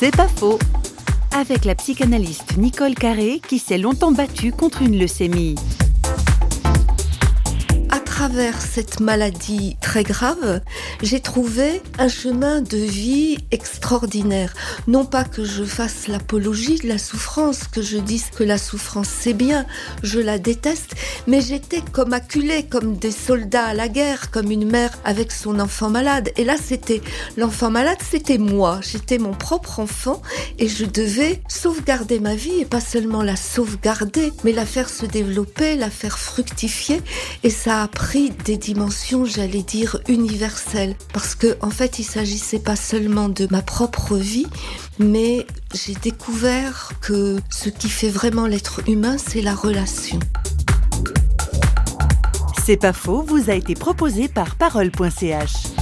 C'est pas faux. Avec la psychanalyste Nicole Carré qui s'est longtemps battue contre une leucémie travers cette maladie très grave, j'ai trouvé un chemin de vie extraordinaire. Non pas que je fasse l'apologie de la souffrance, que je dise que la souffrance c'est bien, je la déteste, mais j'étais comme acculée, comme des soldats à la guerre, comme une mère avec son enfant malade. Et là, c'était l'enfant malade, c'était moi. J'étais mon propre enfant et je devais sauvegarder ma vie et pas seulement la sauvegarder, mais la faire se développer, la faire fructifier. Et ça a des dimensions, j'allais dire, universelles. Parce que, en fait, il s'agissait pas seulement de ma propre vie, mais j'ai découvert que ce qui fait vraiment l'être humain, c'est la relation. C'est pas faux, vous a été proposé par parole.ch.